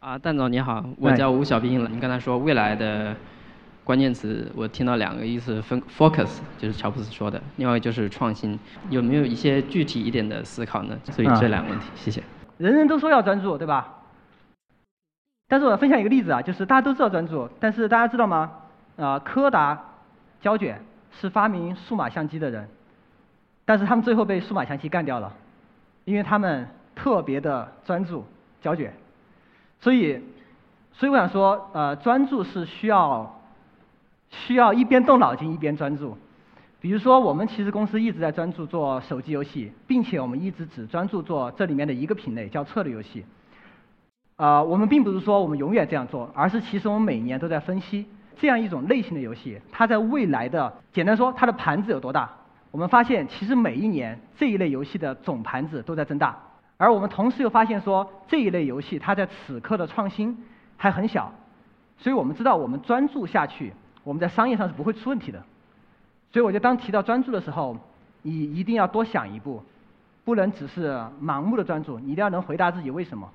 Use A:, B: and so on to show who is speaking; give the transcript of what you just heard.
A: 啊，蛋总你好，我叫吴小兵。你刚才说未来的关键词，我听到两个意思，分 focus 就是乔布斯说的，另外就是创新，有没有一些具体一点的思考呢？所以这两个问题，谢谢。
B: 人人都说要专注，对吧？但是我要分享一个例子啊，就是大家都知道专注，但是大家知道吗？啊，柯达胶卷是发明数码相机的人，但是他们最后被数码相机干掉了，因为他们特别的专注胶卷。所以，所以我想说，呃，专注是需要需要一边动脑筋一边专注。比如说，我们其实公司一直在专注做手机游戏，并且我们一直只专注做这里面的一个品类，叫策略游戏。啊，我们并不是说我们永远这样做，而是其实我们每年都在分析这样一种类型的游戏，它在未来的，简单说，它的盘子有多大。我们发现，其实每一年这一类游戏的总盘子都在增大。而我们同时又发现说，这一类游戏它在此刻的创新还很小，所以我们知道我们专注下去，我们在商业上是不会出问题的。所以我就当提到专注的时候，你一定要多想一步，不能只是盲目的专注，你一定要能回答自己为什么。